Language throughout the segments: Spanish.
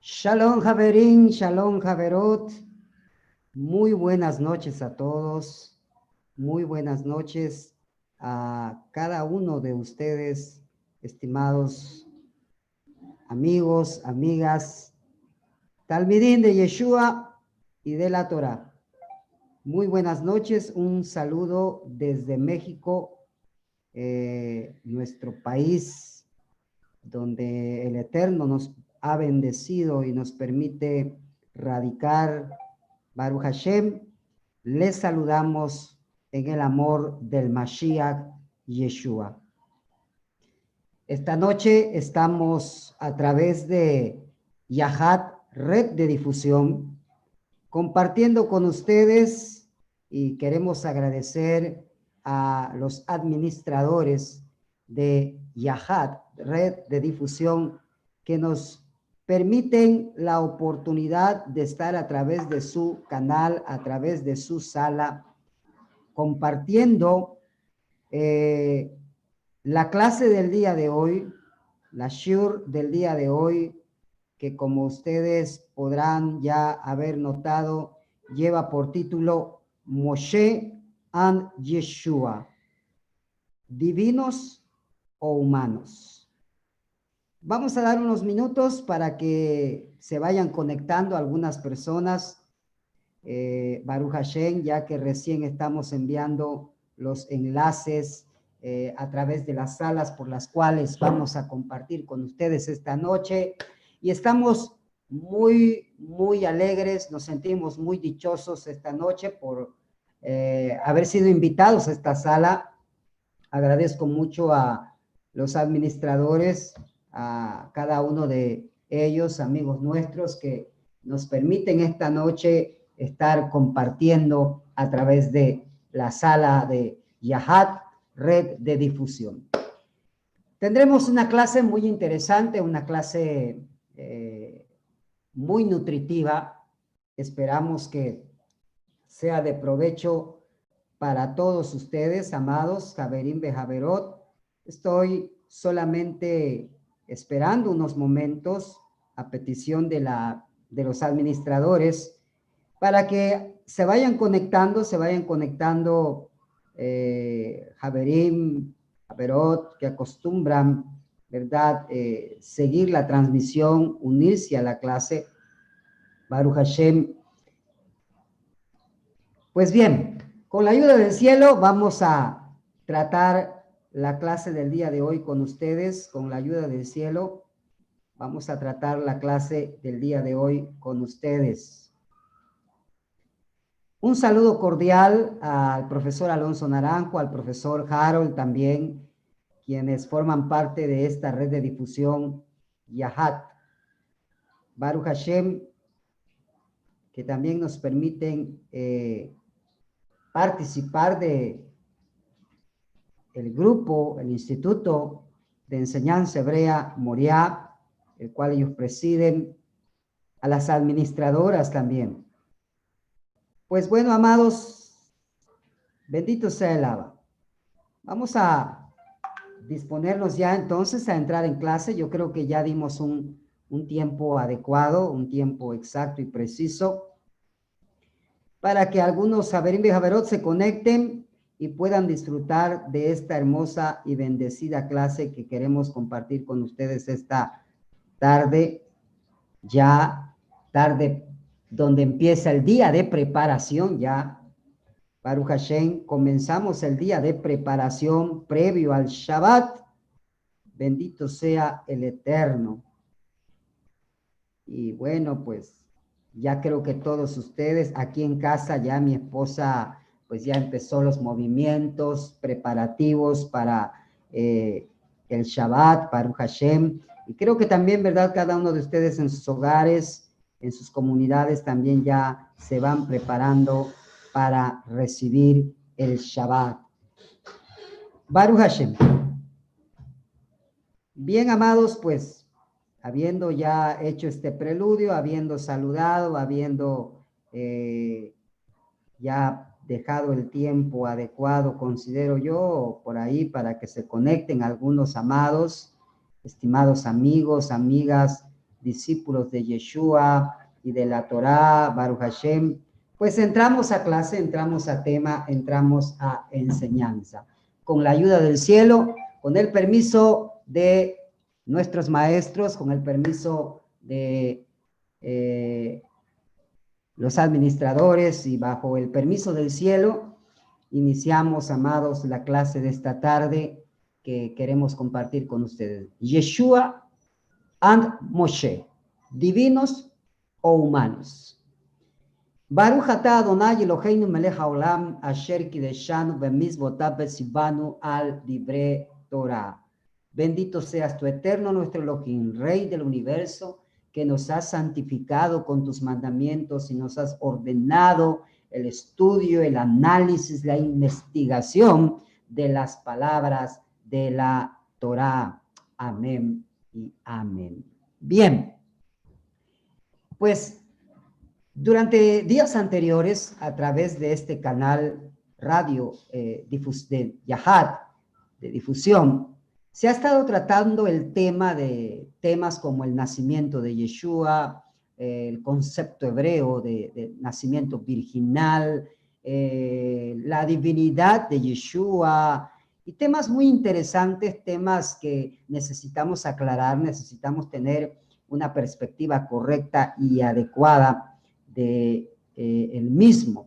Shalom Javerín, Shalom Javerot. Muy buenas noches a todos. Muy buenas noches a cada uno de ustedes, estimados amigos, amigas, Talmidín de Yeshua y de la Torah. Muy buenas noches, un saludo desde México, eh, nuestro país, donde el Eterno nos ha bendecido y nos permite radicar Baruch Hashem. Les saludamos en el amor del Mashiach Yeshua. Esta noche estamos a través de Yahat, red de difusión, compartiendo con ustedes y queremos agradecer a los administradores de Yahat, red de difusión, que nos permiten la oportunidad de estar a través de su canal, a través de su sala, compartiendo eh, la clase del día de hoy, la shur del día de hoy, que como ustedes podrán ya haber notado, lleva por título Moshe and Yeshua, divinos o humanos. Vamos a dar unos minutos para que se vayan conectando algunas personas. Eh, Baruch Hashem, ya que recién estamos enviando los enlaces eh, a través de las salas por las cuales vamos a compartir con ustedes esta noche. Y estamos muy, muy alegres, nos sentimos muy dichosos esta noche por eh, haber sido invitados a esta sala. Agradezco mucho a los administradores a cada uno de ellos, amigos nuestros, que nos permiten esta noche estar compartiendo a través de la sala de Yahat, red de difusión. Tendremos una clase muy interesante, una clase eh, muy nutritiva. Esperamos que sea de provecho para todos ustedes, amados, Javerín Bejaverot. Estoy solamente esperando unos momentos a petición de, la, de los administradores para que se vayan conectando, se vayan conectando eh, Javerot, que acostumbran, ¿verdad?, eh, seguir la transmisión, unirse a la clase. Baruch Hashem. Pues bien, con la ayuda del cielo vamos a tratar la clase del día de hoy con ustedes, con la ayuda del cielo. Vamos a tratar la clase del día de hoy con ustedes. Un saludo cordial al profesor Alonso Naranjo, al profesor Harold también, quienes forman parte de esta red de difusión Yahat. Baruch Hashem, que también nos permiten eh, participar de el grupo, el Instituto de Enseñanza Hebrea Moriah, el cual ellos presiden, a las administradoras también. Pues bueno, amados, bendito sea el Abba. Vamos a disponernos ya entonces a entrar en clase. Yo creo que ya dimos un, un tiempo adecuado, un tiempo exacto y preciso para que algunos Saberim y se conecten y puedan disfrutar de esta hermosa y bendecida clase que queremos compartir con ustedes esta tarde, ya tarde donde empieza el día de preparación, ya Baruch Hashem, comenzamos el día de preparación previo al Shabbat. Bendito sea el Eterno. Y bueno, pues ya creo que todos ustedes aquí en casa, ya mi esposa pues ya empezó los movimientos preparativos para eh, el Shabbat, para Hashem. Y creo que también, ¿verdad? Cada uno de ustedes en sus hogares, en sus comunidades, también ya se van preparando para recibir el Shabbat. Baruch Hashem. Bien, amados, pues, habiendo ya hecho este preludio, habiendo saludado, habiendo eh, ya dejado el tiempo adecuado, considero yo, por ahí para que se conecten algunos amados, estimados amigos, amigas, discípulos de Yeshua y de la Torá, Baruch Hashem. Pues entramos a clase, entramos a tema, entramos a enseñanza. Con la ayuda del cielo, con el permiso de nuestros maestros, con el permiso de eh, los administradores y bajo el permiso del cielo, iniciamos, amados, la clase de esta tarde que queremos compartir con ustedes. Yeshua and Moshe, divinos o humanos. Baruch atah Adonai Eloheinu melech haolam asher kideshanu bemizvotav besivanu al dibre Torah. Bendito seas tu eterno nuestro Elohim, Rey del universo, que nos has santificado con tus mandamientos y nos has ordenado el estudio, el análisis, la investigación de las palabras de la Torá. Amén y amén. Bien, pues durante días anteriores, a través de este canal radio eh, de Yahad, de difusión, se ha estado tratando el tema de temas como el nacimiento de Yeshua, el concepto hebreo de, nacimiento virginal, eh, la divinidad de Yeshua y temas muy interesantes, temas que necesitamos aclarar, necesitamos tener una perspectiva correcta y adecuada de eh, el mismo.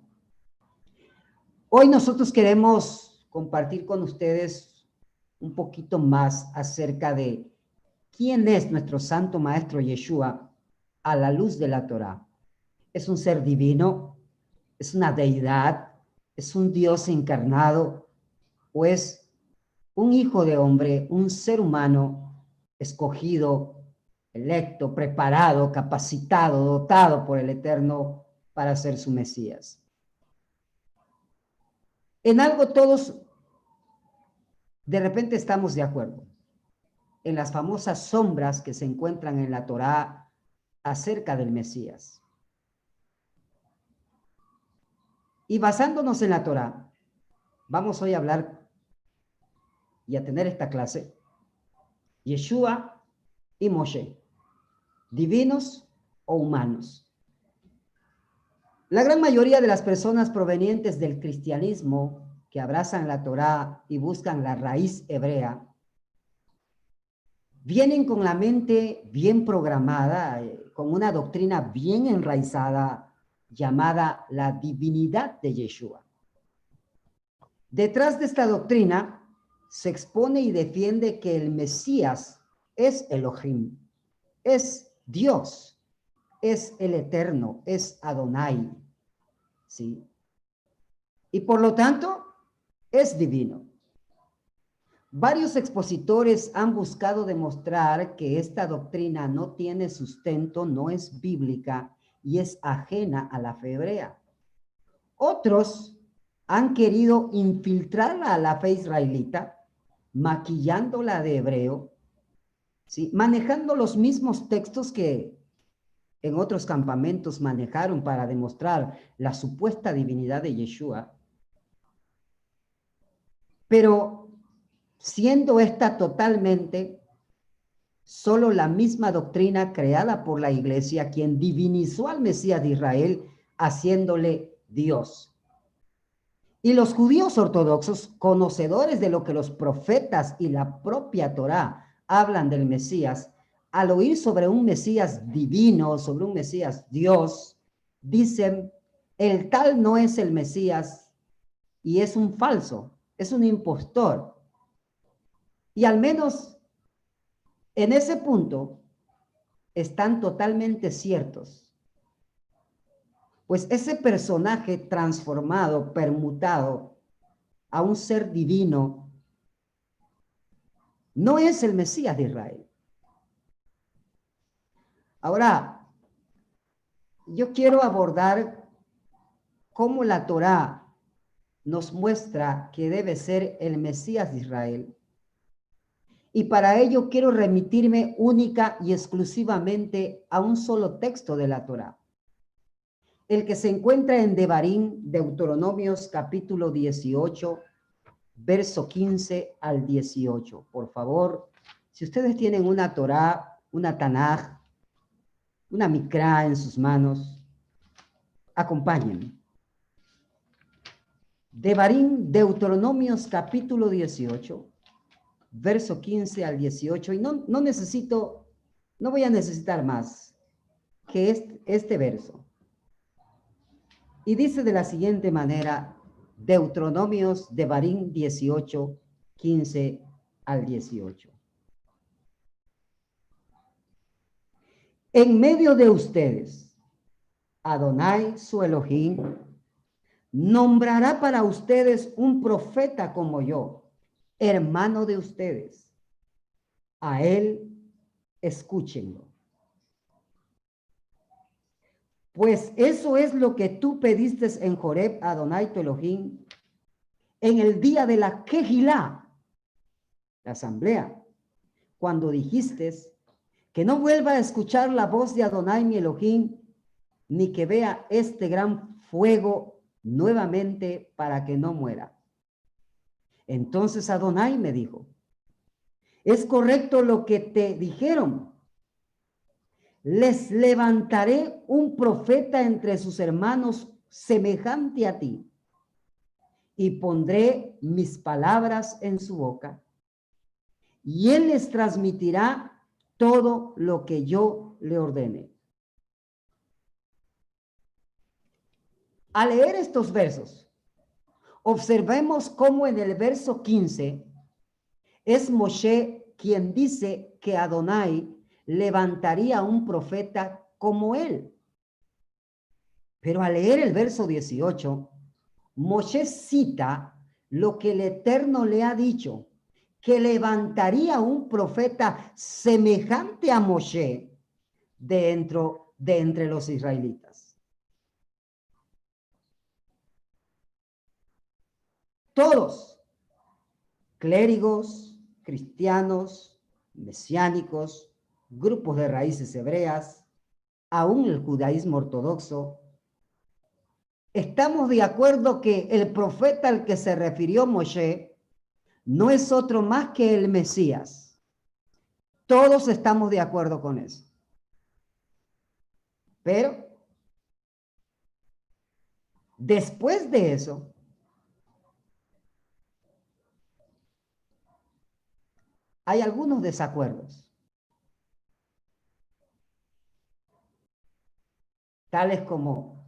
Hoy nosotros queremos compartir con ustedes un poquito más acerca de quién es nuestro santo maestro Yeshua a la luz de la Torah. Es un ser divino, es una deidad, es un Dios encarnado o es un hijo de hombre, un ser humano escogido, electo, preparado, capacitado, dotado por el Eterno para ser su Mesías. En algo todos de repente estamos de acuerdo en las famosas sombras que se encuentran en la Torá acerca del Mesías. Y basándonos en la Torá, vamos hoy a hablar y a tener esta clase, Yeshua y Moshe, divinos o humanos. La gran mayoría de las personas provenientes del cristianismo que abrazan la Torá y buscan la raíz hebrea, vienen con la mente bien programada, eh, con una doctrina bien enraizada llamada la divinidad de Yeshua. Detrás de esta doctrina se expone y defiende que el Mesías es Elohim, es Dios, es el Eterno, es Adonai. ¿Sí? Y por lo tanto, es divino. Varios expositores han buscado demostrar que esta doctrina no tiene sustento, no es bíblica y es ajena a la fe hebrea. Otros han querido infiltrarla a la fe israelita, maquillándola de hebreo, ¿sí? manejando los mismos textos que en otros campamentos manejaron para demostrar la supuesta divinidad de Yeshua pero siendo esta totalmente solo la misma doctrina creada por la iglesia, quien divinizó al Mesías de Israel, haciéndole Dios. Y los judíos ortodoxos, conocedores de lo que los profetas y la propia Torá hablan del Mesías, al oír sobre un Mesías divino, sobre un Mesías Dios, dicen, el tal no es el Mesías y es un falso, es un impostor. Y al menos en ese punto están totalmente ciertos. Pues ese personaje transformado, permutado a un ser divino, no es el Mesías de Israel. Ahora, yo quiero abordar cómo la Torá nos muestra que debe ser el Mesías de Israel. Y para ello quiero remitirme única y exclusivamente a un solo texto de la Torá. el que se encuentra en Devarim, Deuteronomios capítulo 18, verso 15 al 18. Por favor, si ustedes tienen una Torá, una Tanaj, una Mikra en sus manos, acompáñenme. Devarim, Deuteronomios capítulo 18, verso 15 al 18. Y no, no necesito, no voy a necesitar más que este, este verso. Y dice de la siguiente manera, Deuteronomios de Barín 18, 15 al 18. En medio de ustedes, Adonai, su Elohim, nombrará para ustedes un profeta como yo, hermano de ustedes. A él escúchenlo. Pues eso es lo que tú pediste en Joreb, Adonai tu Elohim, en el día de la Kehilá, la asamblea, cuando dijiste que no vuelva a escuchar la voz de Adonai mi Elohim, ni que vea este gran fuego nuevamente para que no muera. Entonces Adonai me dijo, es correcto lo que te dijeron, les levantaré un profeta entre sus hermanos semejante a ti, y pondré mis palabras en su boca, y él les transmitirá todo lo que yo le ordene. Al leer estos versos, observemos cómo en el verso 15 es Moshe quien dice que Adonai levantaría un profeta como él. Pero al leer el verso 18, Moshe cita lo que el Eterno le ha dicho, que levantaría un profeta semejante a Moshe dentro de entre los israelitas. Todos, clérigos, cristianos, mesiánicos, grupos de raíces hebreas, aún el judaísmo ortodoxo, estamos de acuerdo que el profeta al que se refirió Moshe no es otro más que el Mesías. Todos estamos de acuerdo con eso. Pero después de eso, hay algunos desacuerdos. tales como,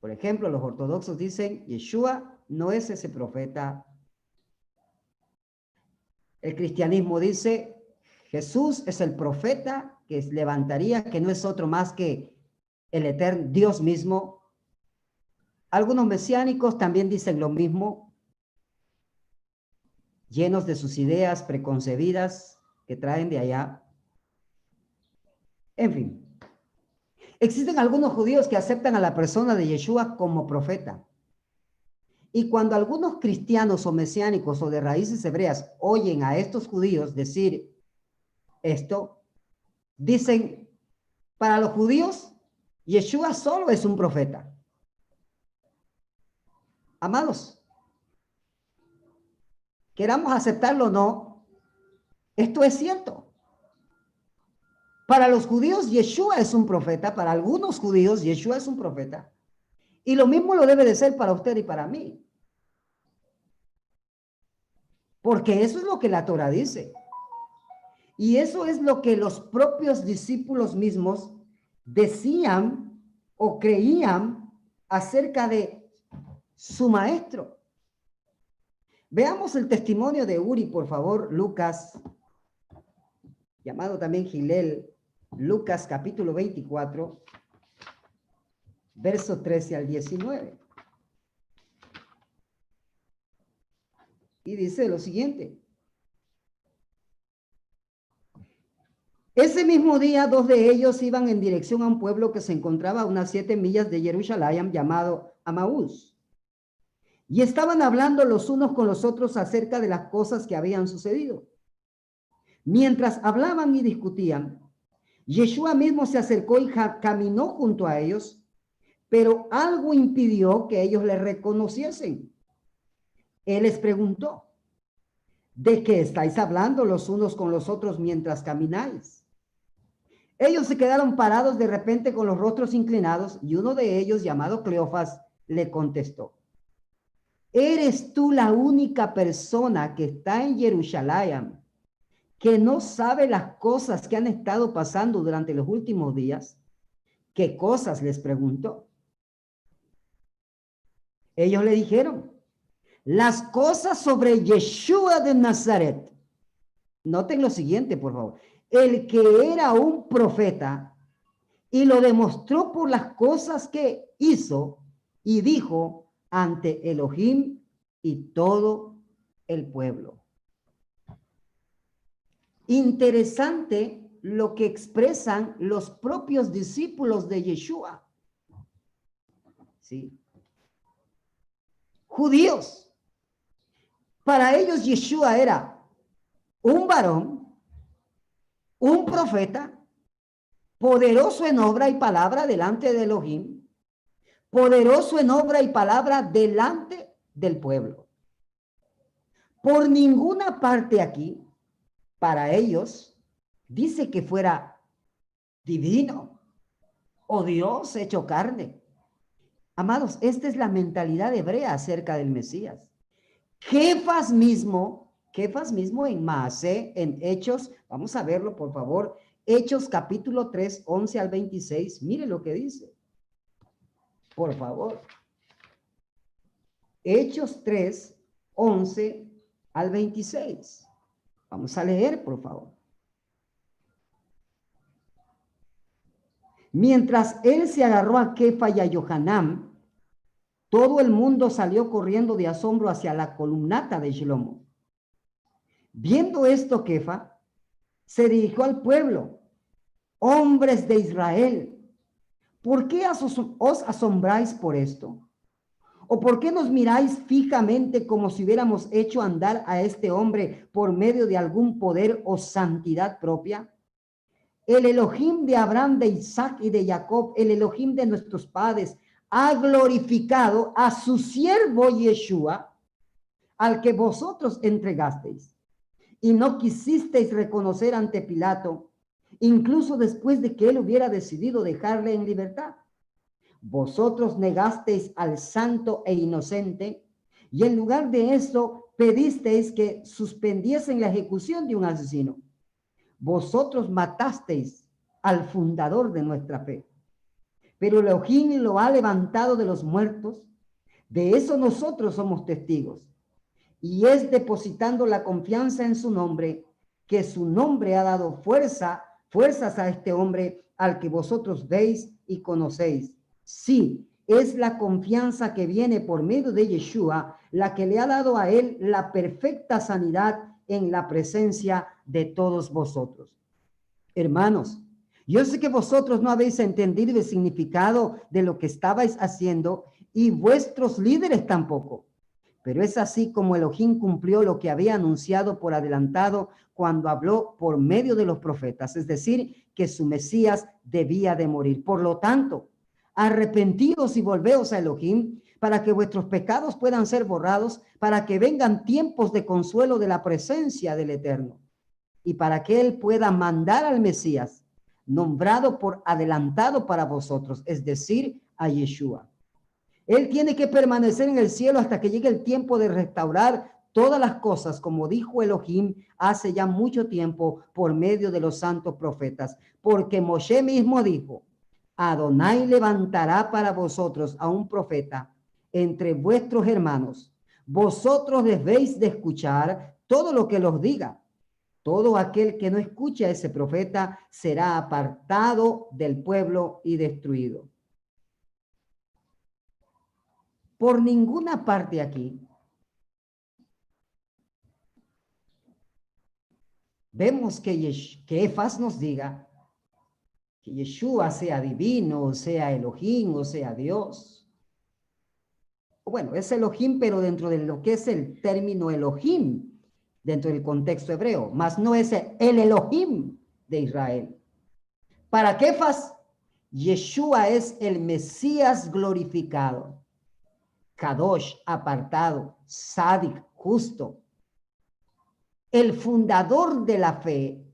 por ejemplo, los ortodoxos dicen, Yeshua no es ese profeta. El cristianismo dice, Jesús es el profeta que levantaría, que no es otro más que el eterno Dios mismo. Algunos mesiánicos también dicen lo mismo, llenos de sus ideas preconcebidas que traen de allá. En fin, Existen algunos judíos que aceptan a la persona de Yeshua como profeta. Y cuando algunos cristianos o mesiánicos o de raíces hebreas oyen a estos judíos decir esto, dicen, para los judíos, Yeshua solo es un profeta. Amados, queramos aceptarlo o no, esto es cierto. Para los judíos, Yeshua es un profeta. Para algunos judíos, Yeshua es un profeta. Y lo mismo lo debe de ser para usted y para mí. Porque eso es lo que la Torah dice. Y eso es lo que los propios discípulos mismos decían o creían acerca de su maestro. Veamos el testimonio de Uri, por favor, Lucas, llamado también Gilel, Lucas capítulo 24, verso 13 al 19. Y dice lo siguiente. Ese mismo día, dos de ellos iban en dirección a un pueblo que se encontraba a unas siete millas de Jerusalén llamado Amaús. Y estaban hablando los unos con los otros acerca de las cosas que habían sucedido. Mientras hablaban y discutían, Yeshua mismo se acercó y caminó junto a ellos, pero algo impidió que ellos le reconociesen. Él les preguntó, ¿de qué estáis hablando los unos con los otros mientras camináis? Ellos se quedaron parados de repente con los rostros inclinados y uno de ellos, llamado Cleofas, le contestó, ¿eres tú la única persona que está en Jerusalén que no sabe las cosas que han estado pasando durante los últimos días? ¿Qué cosas les preguntó? Ellos le dijeron, las cosas sobre Yeshua de Nazaret. Noten lo siguiente, por favor el que era un profeta y lo demostró por las cosas que hizo y dijo ante Elohim y todo el pueblo. Interesante lo que expresan los propios discípulos de Yeshua. ¿Sí? Judíos. Para ellos Yeshua era un varón un profeta poderoso en obra y palabra delante de Elohim, poderoso en obra y palabra delante del pueblo. Por ninguna parte aquí, para ellos, dice que fuera divino o Dios hecho carne. Amados, esta es la mentalidad hebrea acerca del Mesías. Jefas mismo Jefas mismo en Maase, en Hechos, vamos a verlo por favor, Hechos capítulo 3, 11 al 26, mire lo que dice. Por favor. Hechos 3, 11 al 26. Vamos a leer, por favor. Mientras él se agarró a Kefa y a Johanam, todo el mundo salió corriendo de asombro hacia la columnata de Shlomo. Viendo esto, Kefa se dirigió al pueblo, hombres de Israel, ¿por qué os asombráis por esto? ¿O por qué nos miráis fijamente como si hubiéramos hecho andar a este hombre por medio de algún poder o santidad propia? El Elohim de Abraham, de Isaac y de Jacob, el Elohim de nuestros padres, ha glorificado a su siervo Yeshua, al que vosotros entregasteis y no quisisteis reconocer ante Pilato, incluso después de que él hubiera decidido dejarle en libertad. Vosotros negasteis al santo e inocente y en lugar de eso pedisteis que suspendiesen la ejecución de un asesino. Vosotros matasteis al fundador de nuestra fe. Pero Elohim lo ha levantado de los muertos. De eso nosotros somos testigos y es depositando la confianza en su nombre que su nombre ha dado fuerza, fuerzas a este hombre al que vosotros veis y conocéis. Sí, es la confianza que viene por medio de Yeshua la que le ha dado a él la perfecta sanidad en la presencia de todos vosotros. Hermanos, yo sé que vosotros no habéis entendido el significado de lo que estabais haciendo y vuestros líderes tampoco. Pero es así como Elohim cumplió lo que había anunciado por adelantado cuando habló por medio de los profetas, es decir, que su Mesías debía de morir. Por lo tanto, arrepentidos y volveos a Elohim para que vuestros pecados puedan ser borrados, para que vengan tiempos de consuelo de la presencia del Eterno y para que Él pueda mandar al Mesías, nombrado por adelantado para vosotros, es decir, a Yeshua. Él tiene que permanecer en el cielo hasta que llegue el tiempo de restaurar todas las cosas, como dijo Elohim hace ya mucho tiempo por medio de los santos profetas. Porque Moshe mismo dijo, Adonai levantará para vosotros a un profeta entre vuestros hermanos. Vosotros debéis de escuchar todo lo que los diga. Todo aquel que no escuche a ese profeta será apartado del pueblo y destruido. Por ninguna parte aquí vemos que, que Efas nos diga que Yeshua sea divino, o sea Elohim, o sea Dios. Bueno, es Elohim, pero dentro de lo que es el término Elohim, dentro del contexto hebreo, más no es el Elohim de Israel. Para Kefas Yeshua es el Mesías glorificado. Kadosh, apartado, sádic, justo. El fundador de la fe.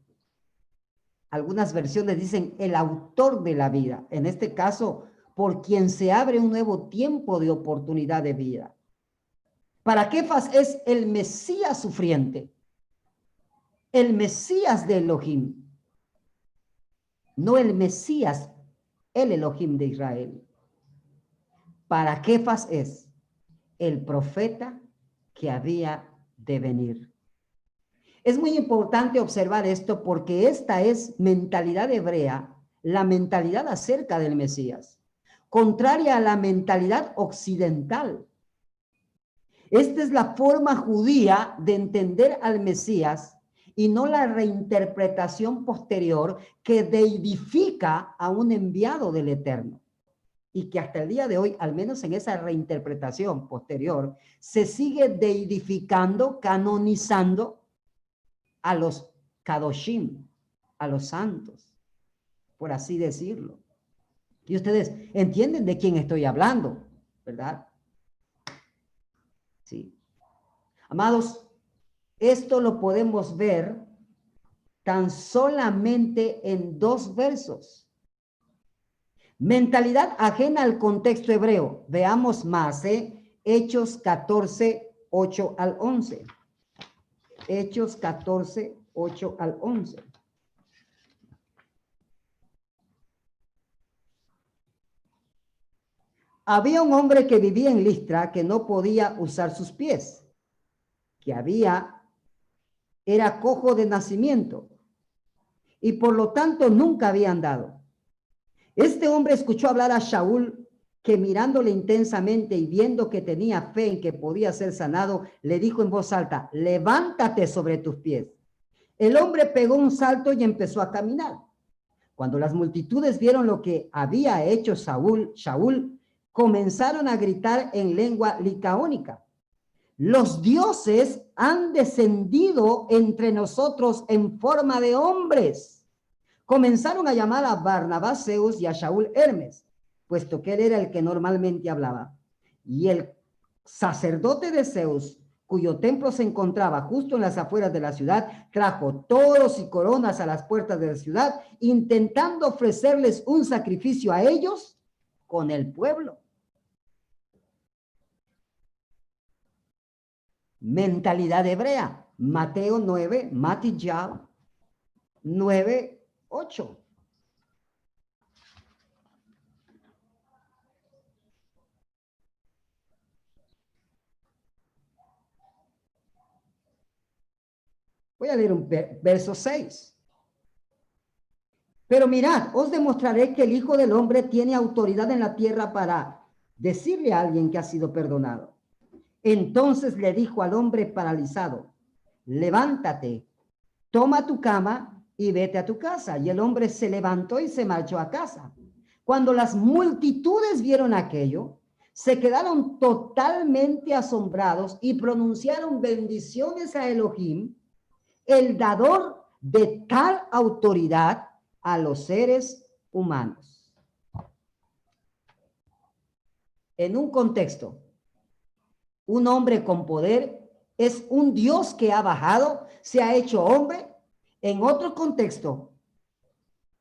Algunas versiones dicen el autor de la vida. En este caso, por quien se abre un nuevo tiempo de oportunidad de vida. Para Kefas es el Mesías sufriente, el Mesías de Elohim, no el Mesías, el Elohim de Israel. Para Kefas es el profeta que había de venir. Es muy importante observar esto porque esta es mentalidad hebrea, la mentalidad acerca del Mesías contraria a la mentalidad occidental. Esta es la forma judía de entender al Mesías y no la reinterpretación posterior que deidifica a un enviado del Eterno. Y que hasta el día de hoy, al menos en esa reinterpretación posterior, se sigue deidificando, canonizando a los kadoshim, a los santos, por así decirlo. Y ustedes entienden de quién estoy hablando, ¿verdad? Sí. Amados, esto lo podemos ver tan solamente en dos versos. Mentalidad ajena al contexto hebreo. Veamos más, ¿eh? Hechos 14, 8 al 11. Hechos 14, 8 al 11. Había un hombre que vivía en Listra que no podía usar sus pies, que había, era cojo de nacimiento y por lo tanto nunca había andado. Este hombre escuchó hablar a Shaul que mirándole intensamente y viendo que tenía fe en que podía ser sanado, le dijo en voz alta, levántate sobre tus pies. El hombre pegó un salto y empezó a caminar. Cuando las multitudes vieron lo que había hecho Saúl, Shaul comenzaron a gritar en lengua licaónica. Los dioses han descendido entre nosotros en forma de hombres. Comenzaron a llamar a Barnabás Zeus y a Shaul Hermes, puesto que él era el que normalmente hablaba. Y el sacerdote de Zeus, cuyo templo se encontraba justo en las afueras de la ciudad, trajo toros y coronas a las puertas de la ciudad, intentando ofrecerles un sacrificio a ellos con el pueblo. mentalidad hebrea. Mateo 9, Matijal 9, 8. Voy a leer un verso 6. Pero mirad, os demostraré que el Hijo del Hombre tiene autoridad en la tierra para decirle a alguien que ha sido perdonado. Entonces le dijo al hombre paralizado, levántate, toma tu cama y vete a tu casa. Y el hombre se levantó y se marchó a casa. Cuando las multitudes vieron aquello, se quedaron totalmente asombrados y pronunciaron bendiciones a Elohim, el dador de tal autoridad a los seres humanos. En un contexto un hombre con poder es un Dios que ha bajado, se ha hecho hombre. En otro contexto,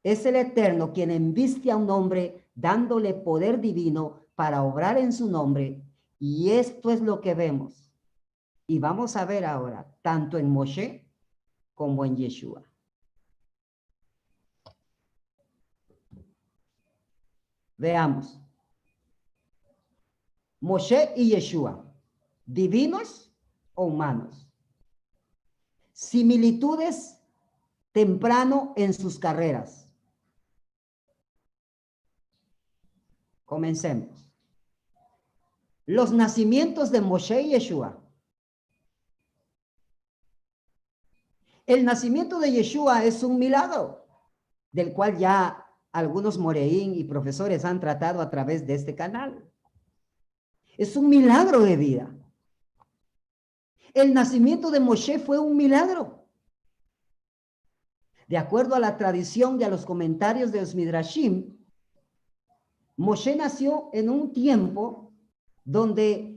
es el Eterno quien enviste a un hombre dándole poder divino para obrar en su nombre. Y esto es lo que vemos. Y vamos a ver ahora, tanto en Moshe como en Yeshua. Veamos. Moshe y Yeshua divinos o humanos. Similitudes temprano en sus carreras. Comencemos. Los nacimientos de Moshe y Yeshua. El nacimiento de Yeshua es un milagro, del cual ya algunos moreín y profesores han tratado a través de este canal. Es un milagro de vida. El nacimiento de Moshe fue un milagro. De acuerdo a la tradición y a los comentarios de los Midrashim, Moshe nació en un tiempo donde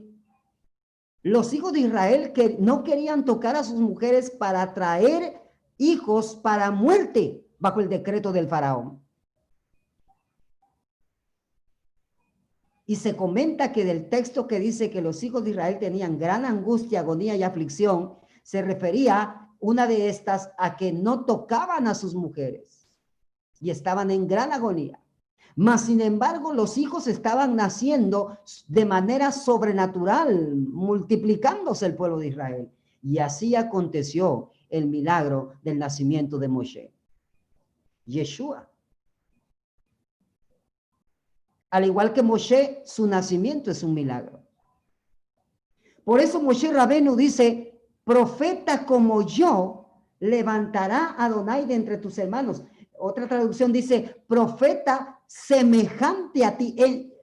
los hijos de Israel que no querían tocar a sus mujeres para traer hijos para muerte bajo el decreto del faraón. Y se comenta que del texto que dice que los hijos de Israel tenían gran angustia, agonía y aflicción, se refería una de estas a que no tocaban a sus mujeres y estaban en gran agonía. Mas, sin embargo, los hijos estaban naciendo de manera sobrenatural, multiplicándose el pueblo de Israel. Y así aconteció el milagro del nacimiento de Moshe. Yeshua. Al igual que Moshe, su nacimiento es un milagro. Por eso Moshe Rabenu dice, profeta como yo levantará a Adonai de entre tus hermanos. Otra traducción dice, profeta semejante a ti.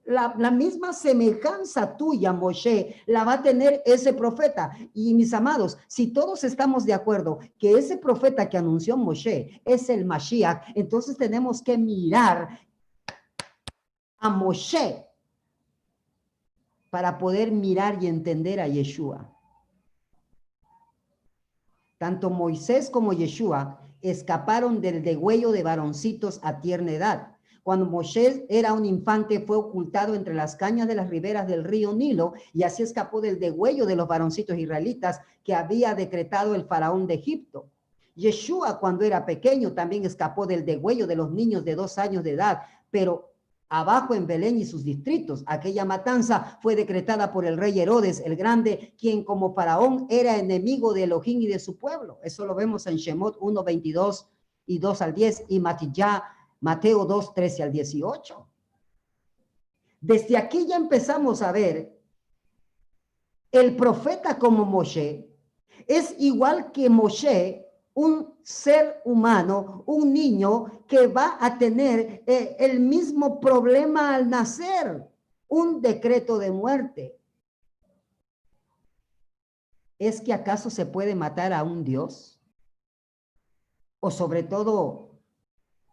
la, la, misma semejanza tuya, Moshe, la va a tener ese profeta. Y mis amados, si todos estamos de acuerdo que ese profeta que anunció Moshe es el Mashiach, entonces tenemos que mirar a Moshe para poder mirar y entender a Yeshua. Tanto Moisés como Yeshua escaparon del degüello de varoncitos a tierna edad. Cuando Moshe era un infante, fue ocultado entre las cañas de las riberas del río Nilo y así escapó del degüello de los varoncitos israelitas que había decretado el faraón de Egipto. Yeshua, cuando era pequeño, también escapó del degüello de los niños de dos años de edad, pero abajo en Belén y sus distritos. Aquella matanza fue decretada por el rey Herodes el Grande, quien como faraón era enemigo de Elohim y de su pueblo. Eso lo vemos en Shemot 1, 22 y 2 al 10 y Mateo 2, 13 al 18. Desde aquí ya empezamos a ver el profeta como Moshe. Es igual que Moshe un ser humano, un niño que va a tener eh, el mismo problema al nacer, un decreto de muerte. ¿Es que acaso se puede matar a un Dios? O sobre todo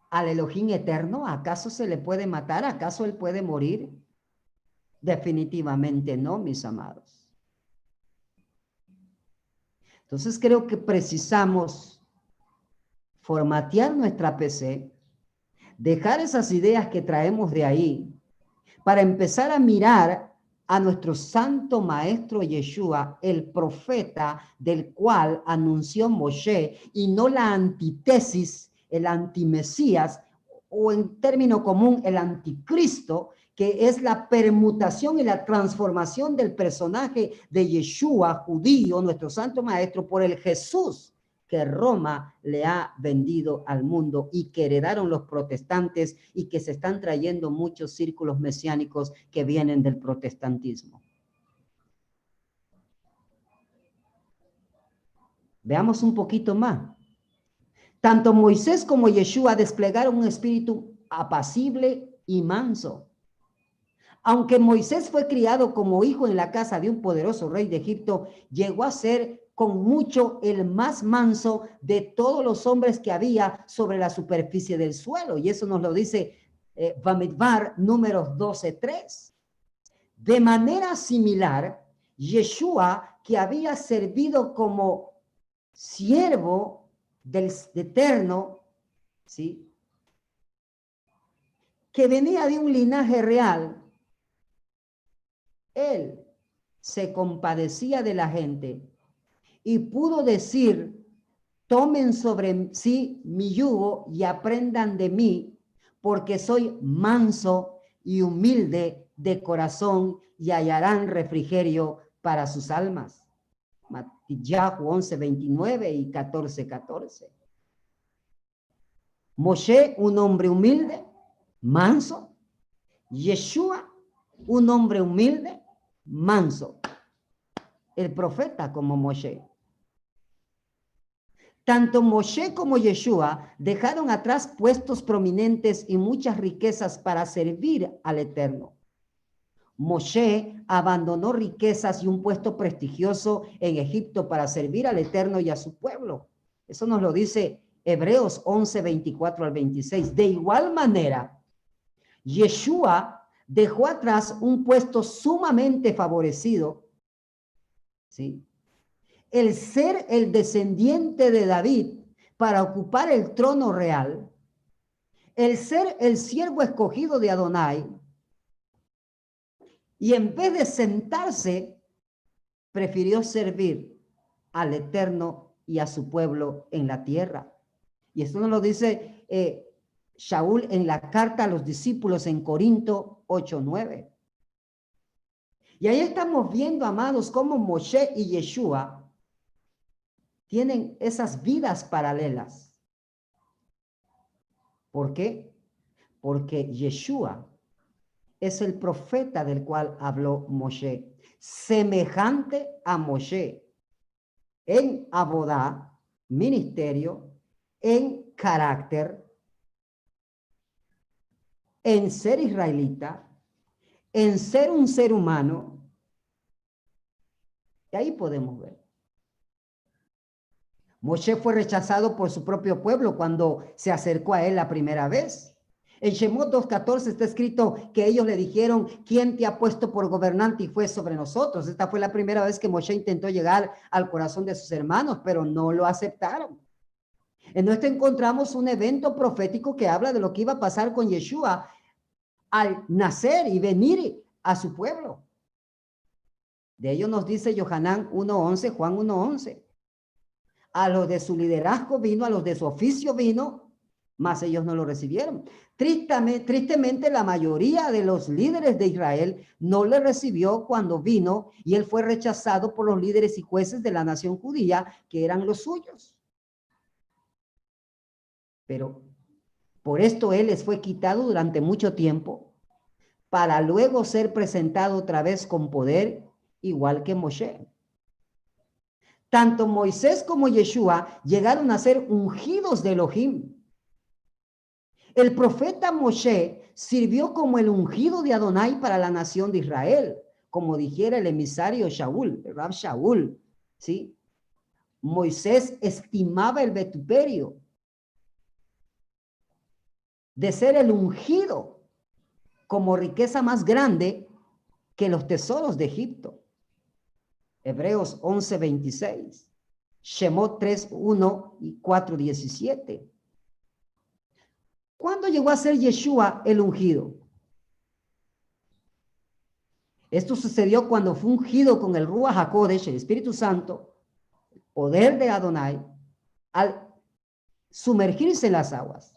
al Elohim eterno, ¿acaso se le puede matar? ¿Acaso él puede morir? Definitivamente no, mis amados. Entonces creo que precisamos formatear nuestra PC, dejar esas ideas que traemos de ahí, para empezar a mirar a nuestro santo maestro Yeshua, el profeta del cual anunció Moshe, y no la antítesis, el antimesías, o en término común, el anticristo, que es la permutación y la transformación del personaje de Yeshua, judío, nuestro santo maestro, por el Jesús que Roma le ha vendido al mundo y que heredaron los protestantes y que se están trayendo muchos círculos mesiánicos que vienen del protestantismo. Veamos un poquito más. Tanto Moisés como Yeshua desplegaron un espíritu apacible y manso aunque Moisés fue criado como hijo en la casa de un poderoso rey de Egipto, llegó a ser con mucho el más manso de todos los hombres que había sobre la superficie del suelo. Y eso nos lo dice eh, Bamidbar números 12.3. De manera similar, Yeshua, que había servido como siervo del eterno, ¿sí? que venía de un linaje real, él se compadecía de la gente y pudo decir, tomen sobre sí mi yugo y aprendan de mí, porque soy manso y humilde de corazón y hallarán refrigerio para sus almas. Yahu 11, 29 y 14, 14. Moshe, un hombre humilde, manso. Yeshua, un hombre humilde, manso, el profeta como Moshe. Tanto Moshe como Yeshua dejaron atrás puestos prominentes y muchas riquezas para servir al Eterno. Moshe abandonó riquezas y un puesto prestigioso en Egipto para servir al Eterno y a su pueblo. Eso nos lo dice Hebreos 11, 24 al 26. De igual manera, Yeshua dejó atrás un puesto sumamente favorecido, ¿sí? El ser el descendiente de David para ocupar el trono real, el ser el siervo escogido de Adonai, y en vez de sentarse, prefirió servir al Eterno y a su pueblo en la tierra. Y esto nos lo dice eh, Shaul en la carta a los discípulos en Corinto 8:9. Y ahí estamos viendo, amados, cómo Moshe y Yeshua tienen esas vidas paralelas. ¿Por qué? Porque Yeshua es el profeta del cual habló Moshe, semejante a Moshe en abodá, ministerio, en carácter, en ser israelita, en ser un ser humano. Y ahí podemos ver. Moshe fue rechazado por su propio pueblo cuando se acercó a él la primera vez. En Shemot 2.14 está escrito que ellos le dijeron, ¿quién te ha puesto por gobernante y fue sobre nosotros? Esta fue la primera vez que Moshe intentó llegar al corazón de sus hermanos, pero no lo aceptaron. En esto encontramos un evento profético que habla de lo que iba a pasar con Yeshua al nacer y venir a su pueblo. De ello nos dice Johanán 1.11, Juan 1.11. A los de su liderazgo vino, a los de su oficio vino, mas ellos no lo recibieron. Tristemente, tristemente, la mayoría de los líderes de Israel no le recibió cuando vino y él fue rechazado por los líderes y jueces de la nación judía, que eran los suyos. Pero por esto él les fue quitado durante mucho tiempo para luego ser presentado otra vez con poder, igual que Moshe. Tanto Moisés como Yeshua llegaron a ser ungidos de Elohim. El profeta Moshe sirvió como el ungido de Adonai para la nación de Israel, como dijera el emisario Shaul, el Rab Shaul, ¿sí? Moisés estimaba el vetuperio de ser el ungido como riqueza más grande que los tesoros de Egipto. Hebreos 11, 26. Shemot 3, 1 y 4, 17. ¿Cuándo llegó a ser Yeshua el ungido? Esto sucedió cuando fue ungido con el Ruach HaKodesh, el Espíritu Santo, poder de Adonai, al sumergirse en las aguas.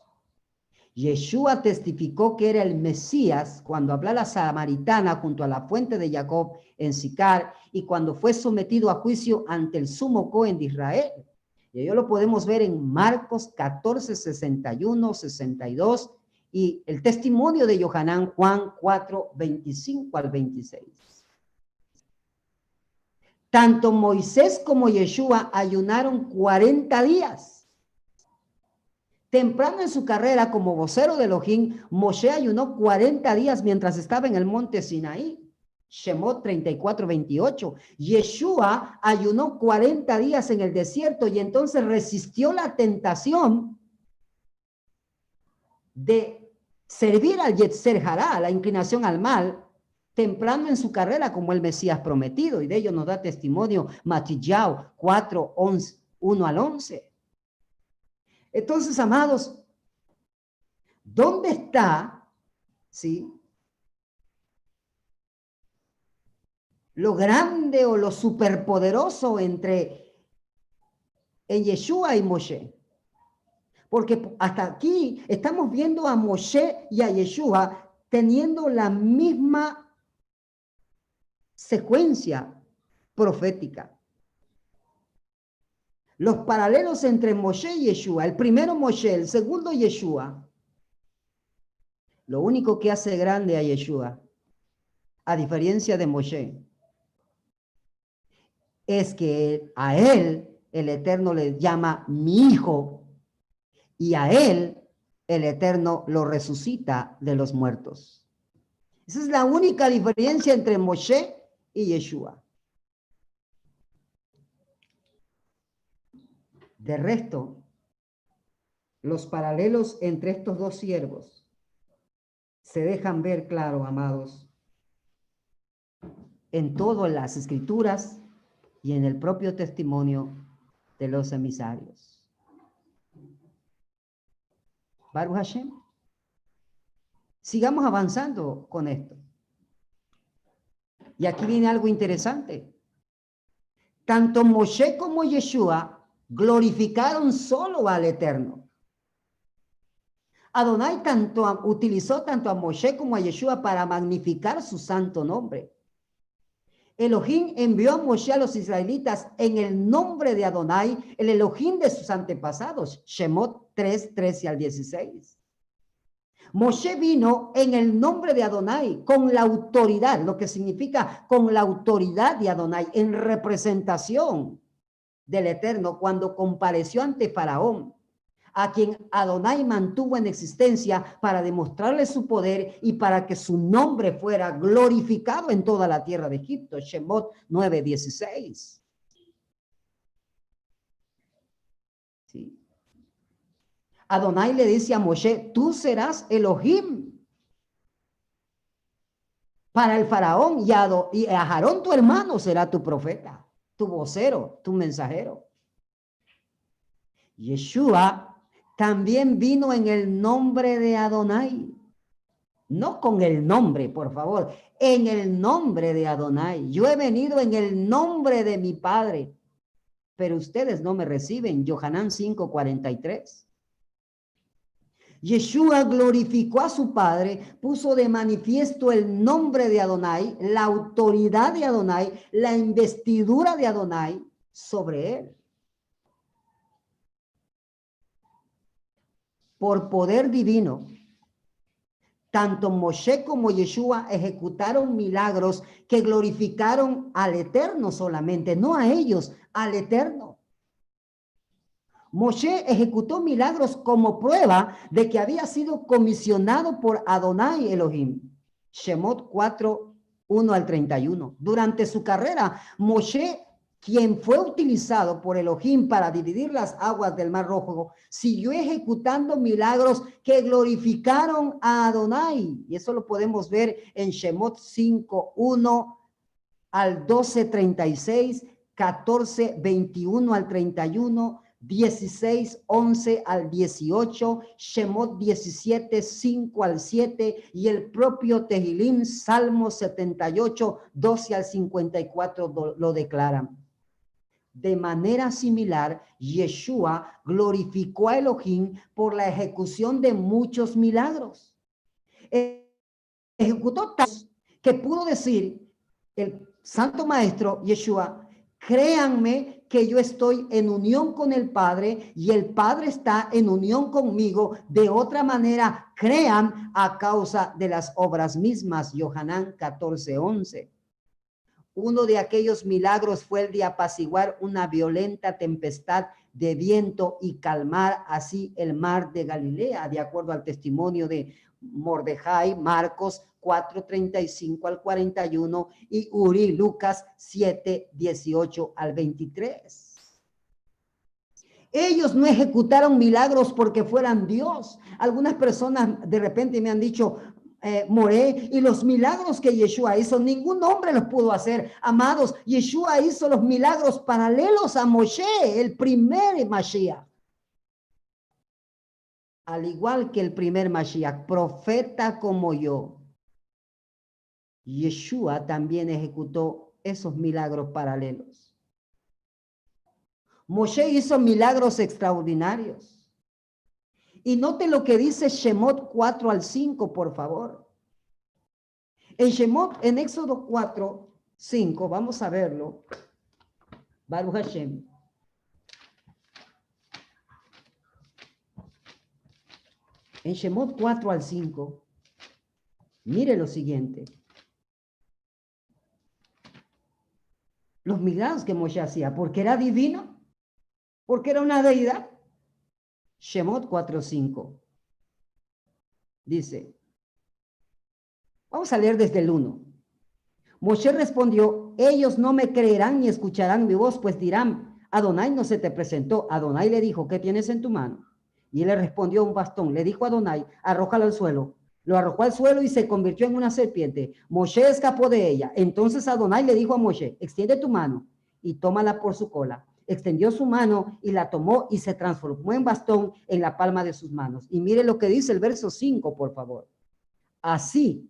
Yeshua testificó que era el Mesías cuando habló a la samaritana junto a la fuente de Jacob en Sicar y cuando fue sometido a juicio ante el sumo Cohen de Israel. Y ello lo podemos ver en Marcos 14, 61, 62 y el testimonio de Johanán Juan 4, 25 al 26. Tanto Moisés como Yeshua ayunaron 40 días Temprano en su carrera como vocero de Elohim, Moshe ayunó 40 días mientras estaba en el monte Sinaí. Shemot 34, 28. Yeshua ayunó 40 días en el desierto y entonces resistió la tentación de servir al Yetzer Hará, la inclinación al mal, temprano en su carrera como el Mesías prometido. Y de ello nos da testimonio Matillao 4, 11, 1 al 11. Entonces, amados, ¿dónde está, sí? Lo grande o lo superpoderoso entre en Yeshua y Moshe. Porque hasta aquí estamos viendo a Moshe y a Yeshua teniendo la misma secuencia profética los paralelos entre Moshe y Yeshua. El primero Moshe, el segundo Yeshua. Lo único que hace grande a Yeshua, a diferencia de Moshe, es que a él el Eterno le llama mi hijo y a él el Eterno lo resucita de los muertos. Esa es la única diferencia entre Moshe y Yeshua. De resto, los paralelos entre estos dos siervos se dejan ver claro, amados, en todas las escrituras y en el propio testimonio de los emisarios. Baruch Hashem. Sigamos avanzando con esto. Y aquí viene algo interesante. Tanto Moshe como Yeshua glorificaron solo al Eterno. Adonai tanto utilizó tanto a Moshe como a Yeshua para magnificar su santo nombre. Elohim envió a Moshe a los israelitas en el nombre de Adonai, el Elohim de sus antepasados, Shemot 3, 13 al 16. Moshe vino en el nombre de Adonai, con la autoridad, lo que significa con la autoridad de Adonai, en representación del Eterno, cuando compareció ante Faraón, a quien Adonai mantuvo en existencia para demostrarle su poder y para que su nombre fuera glorificado en toda la tierra de Egipto. Shemot 9:16. Sí. Adonai le dice a Moshe, tú serás Elohim para el faraón y a, y a tu hermano será tu profeta, tu vocero, tu mensajero. Yeshua también vino en el nombre de Adonai. No con el nombre, por favor, en el nombre de Adonai. Yo he venido en el nombre de mi Padre, pero ustedes no me reciben. Johanán 5:43. Yeshua glorificó a su Padre, puso de manifiesto el nombre de Adonai, la autoridad de Adonai, la investidura de Adonai sobre él. Por poder divino, tanto Moshe como Yeshua ejecutaron milagros que glorificaron al Eterno solamente, no a ellos, al Eterno. Moshe ejecutó milagros como prueba de que había sido comisionado por Adonai Elohim. Shemot 4, 1 al 31. Durante su carrera, Moshe, quien fue utilizado por Elohim para dividir las aguas del Mar Rojo, siguió ejecutando milagros que glorificaron a Adonai. Y eso lo podemos ver en Shemot 5, 1 al 12, 36, 14, 21 al 31, 16, 11 al 18, Shemot 17, 5 al 7 y el propio Tehilim, Salmo 78, 12 al 54 lo declaran. De manera similar, Yeshua glorificó a Elohim por la ejecución de muchos milagros. Ejecutó tantos que pudo decir el Santo Maestro Yeshua, créanme que yo estoy en unión con el Padre y el Padre está en unión conmigo. De otra manera, crean a causa de las obras mismas. Yohanan 14:11. Uno de aquellos milagros fue el de apaciguar una violenta tempestad de viento y calmar así el mar de Galilea, de acuerdo al testimonio de Mordejai, Marcos 4:35 al 41 y Uri, Lucas 7, 18 al 23. Ellos no ejecutaron milagros porque fueran Dios. Algunas personas de repente me han dicho, eh, y los milagros que Yeshua hizo, ningún hombre los pudo hacer. Amados, Yeshua hizo los milagros paralelos a Moshe, el primer Mashiach al igual que el primer Mashiach, profeta como yo, Yeshua también ejecutó esos milagros paralelos. Moshe hizo milagros extraordinarios. Y note lo que dice Shemot 4 al 5, por favor. En Shemot, en Éxodo 4, 5, vamos a verlo. Baruch Hashem. En Shemot 4 al 5, mire lo siguiente. Los milagros que Moshe hacía, porque era divino, porque era una deidad. Shemot 4.5 dice, vamos a leer desde el 1. Moshe respondió, ellos no me creerán ni escucharán mi voz, pues dirán, Adonai no se te presentó. Adonai le dijo, ¿qué tienes en tu mano? Y él le respondió un bastón. Le dijo a Adonai, arrójalo al suelo. lo arrojó al suelo y se convirtió en una serpiente. Moshe escapó de ella. Entonces Adonai le dijo a Moshe, extiende tu mano y tómala por su cola. Extendió su mano y la tomó y se transformó en bastón en la palma de sus manos. Y mire lo que dice el verso 5, por favor. Así,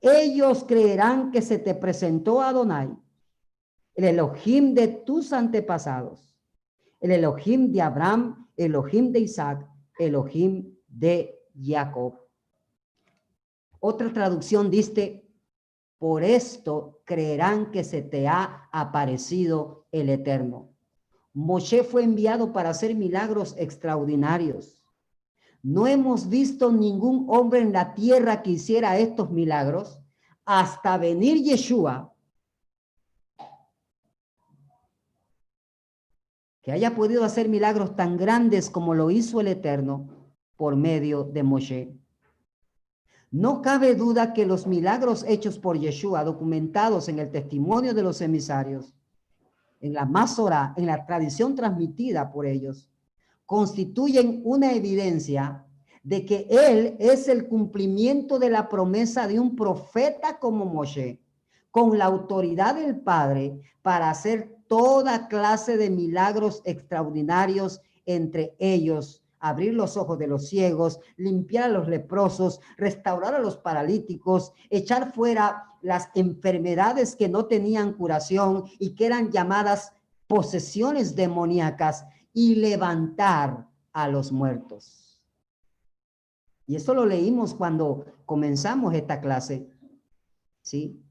ellos creerán que se te presentó Adonai, el Elohim de tus antepasados, el Elohim de Abraham, Elohim de Isaac, Elohim de Jacob. Otra traducción dice, por esto creerán que se te ha aparecido el Eterno. Moshe fue enviado para hacer milagros extraordinarios. No hemos visto ningún hombre en la tierra que hiciera estos milagros hasta venir Yeshua, que haya podido hacer milagros tan grandes como lo hizo el Eterno por medio de Moshe. No cabe duda que los milagros hechos por Yeshua, documentados en el testimonio de los emisarios, en la Masora, en la tradición transmitida por ellos, constituyen una evidencia de que Él es el cumplimiento de la promesa de un profeta como Moshe, con la autoridad del Padre para hacer toda clase de milagros extraordinarios entre ellos abrir los ojos de los ciegos, limpiar a los leprosos, restaurar a los paralíticos, echar fuera las enfermedades que no tenían curación y que eran llamadas posesiones demoníacas y levantar a los muertos. Y eso lo leímos cuando comenzamos esta clase, ¿sí?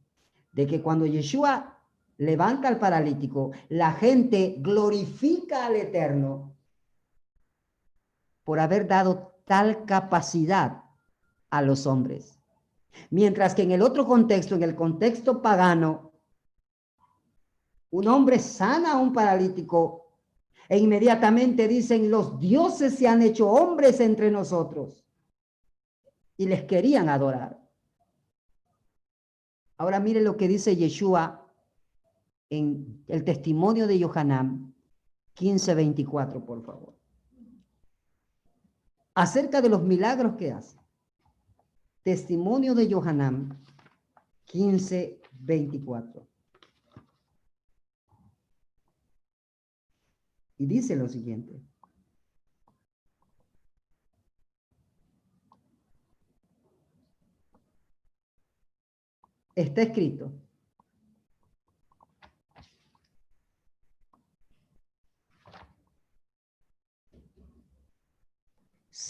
De que cuando Yeshua levanta al paralítico, la gente glorifica al Eterno por haber dado tal capacidad a los hombres. Mientras que en el otro contexto, en el contexto pagano, un hombre sana a un paralítico e inmediatamente dicen, los dioses se han hecho hombres entre nosotros y les querían adorar. Ahora mire lo que dice Yeshua en el testimonio de Yohanan 15:24, por favor acerca de los milagros que hace. Testimonio de Johanán 15, 24. Y dice lo siguiente. Está escrito.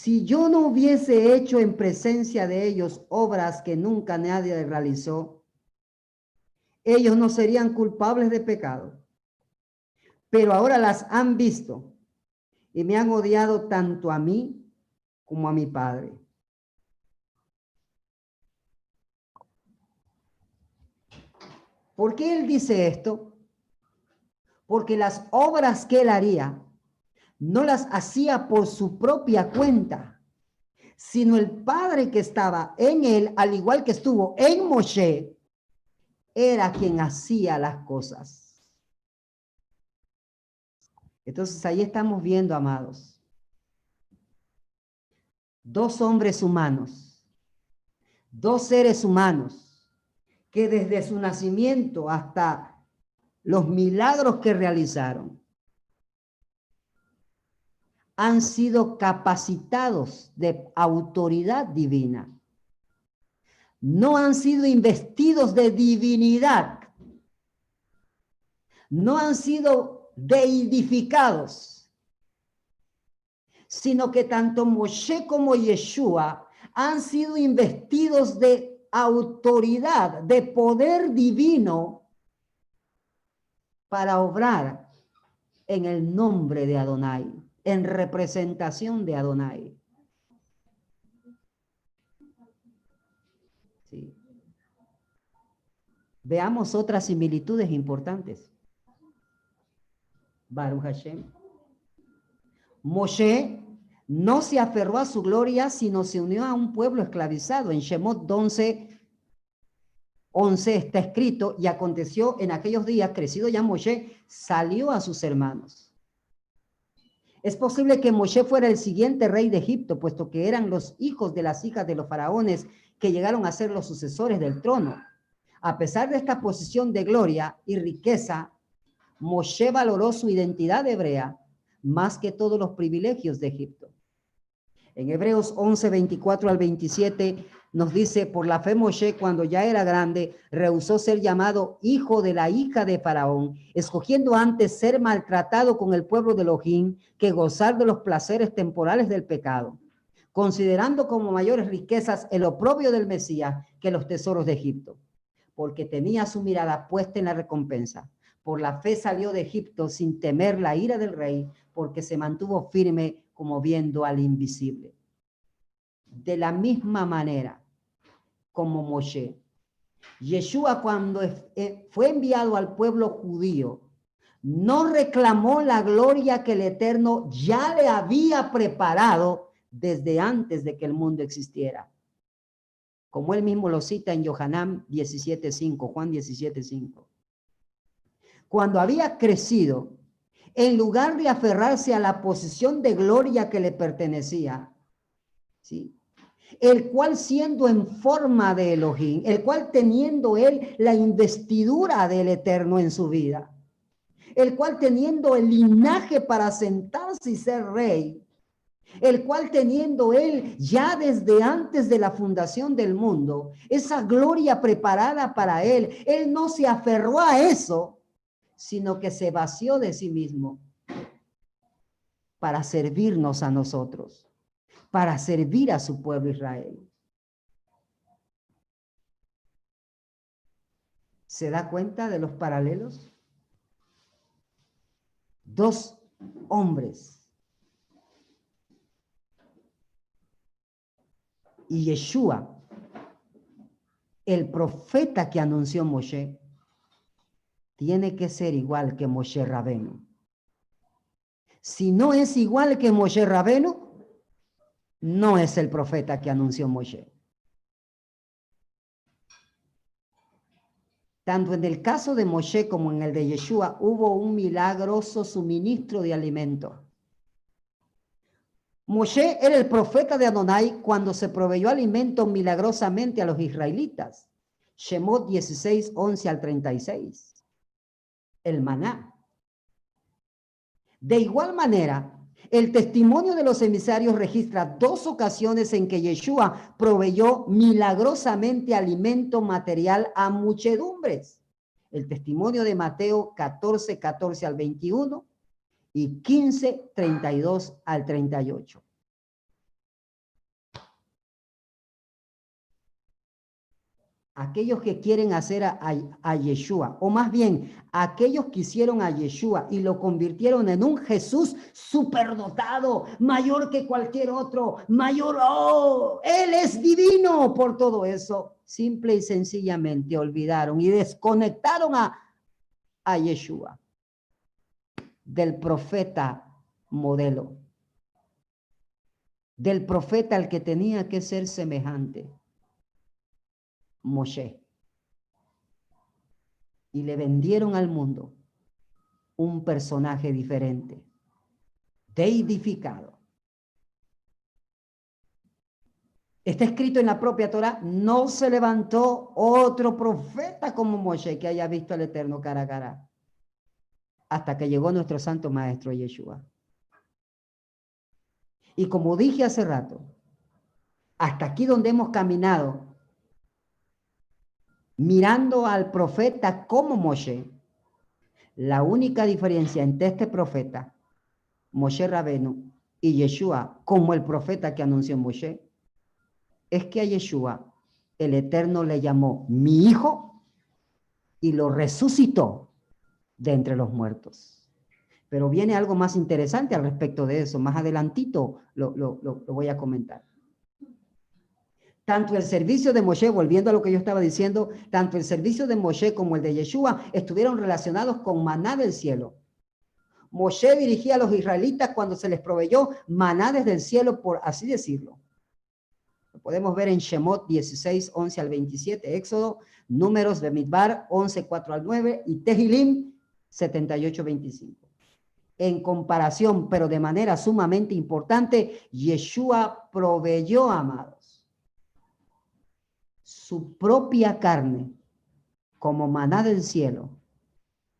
Si yo no hubiese hecho en presencia de ellos obras que nunca nadie realizó, ellos no serían culpables de pecado. Pero ahora las han visto y me han odiado tanto a mí como a mi Padre. ¿Por qué él dice esto? Porque las obras que él haría no las hacía por su propia cuenta, sino el Padre que estaba en él, al igual que estuvo en Moshe, era quien hacía las cosas. Entonces ahí estamos viendo, amados, dos hombres humanos, dos seres humanos, que desde su nacimiento hasta los milagros que realizaron, han sido capacitados de autoridad divina. No han sido investidos de divinidad. No han sido deidificados, sino que tanto Moshe como Yeshua han sido investidos de autoridad, de poder divino para obrar en el nombre de Adonai en representación de Adonai. Veamos otras similitudes importantes. Baruch Hashem. Moshe no se aferró a su gloria, sino se unió a un pueblo esclavizado. En Shemot 11, 11 está escrito, y aconteció en aquellos días, crecido ya Moshe, salió a sus hermanos Es posible que Moshe fuera el siguiente rey de Egipto, puesto que eran los hijos de las hijas de los faraones que llegaron a ser los sucesores del trono. A pesar de esta posición de gloria y riqueza, Moshe valoró su identidad hebrea más que todos los privilegios de Egipto. En Hebreos 11, 24 al 27 nos dice, por la fe Moshe, cuando ya era grande, rehusó ser llamado hijo de la hija de Faraón, escogiendo antes ser maltratado con el pueblo de Elohim que gozar de los placeres temporales del pecado, considerando como mayores riquezas el oprobio del Mesías que los tesoros de Egipto, porque tenía su mirada puesta en la recompensa. Por la fe salió de Egipto sin temer la ira del rey, porque se mantuvo firme como viendo al invisible. De la misma manera como Moshe, Yeshua cuando eh, fue enviado al pueblo judío, no reclamó la gloria que el Eterno ya le había preparado desde antes de que el mundo existiera. Como él mismo lo cita en Yohanan 17.5, Juan 17.5. Cuando había crecido, en lugar de aferrarse a la posición de gloria que le pertenecía, ¿sí? El cual siendo en forma de Elohim, el cual teniendo él la investidura del Eterno en su vida, el cual teniendo el linaje para sentarse y ser rey, el cual teniendo él ya desde antes de la fundación del mundo, esa gloria preparada para él, él no se aferró a eso, sino que se vació de sí mismo para servirnos a nosotros, para servir a su pueblo Israel. ¿Se da cuenta de los paralelos? Dos hombres. Y Yeshua, el profeta que anunció Moshe, tiene que ser igual que Moshe Rabenu. Si no es igual que Moshe Rabenu, no es el profeta que anunció Moshe. Tanto en el caso de Moshe como en el de Yeshua hubo un milagroso suministro de alimento. Moshe era el profeta de Adonai cuando se proveyó alimento milagrosamente a los israelitas. Shemot 16, 11 al 36 el maná. De igual manera, el testimonio de los emisarios registra dos ocasiones en que Yeshua proveyó milagrosamente alimento material a muchedumbres. El testimonio de Mateo 14, 14 al 21 y 15, 32 al 38. Aquellos que quieren hacer a, Yeshua, o más bien aquellos que hicieron a Yeshua y lo convirtieron en un Jesús superdotado, mayor que cualquier otro, mayor, oh, Él es divino por todo eso. Simple y sencillamente olvidaron y desconectaron a, a Yeshua del profeta modelo, del profeta al que tenía que ser semejante Moshe. Y le vendieron al mundo un personaje diferente, deidificado. Está escrito en la propia Torah, no se levantó otro profeta como Moshe que haya visto al Eterno cara a cara, hasta que llegó nuestro santo maestro Yeshua. Y como dije hace rato, hasta aquí donde hemos caminado mirando al profeta como Moshe, la única diferencia entre este profeta, Moshe Rabenu, y Yeshua como el profeta que anunció Moshe, es que a Yeshua el Eterno le llamó mi hijo y lo resucitó de entre los muertos. Pero viene algo más interesante al respecto de eso. Más adelantito lo, lo voy a comentar tanto el servicio de Moshe, volviendo a lo que yo estaba diciendo, tanto el servicio de Moshe como el de Yeshua estuvieron relacionados con maná del cielo. Moshe dirigía a los israelitas cuando se les proveyó maná desde el cielo, por así decirlo. Lo podemos ver en Shemot 16, 11 al 27, Éxodo, Números de Midbar 11, 4 al 9 y Tehilim 78, 25. en comparación, pero de manera sumamente importante, Yeshua proveyó, amados, su propia carne como maná del cielo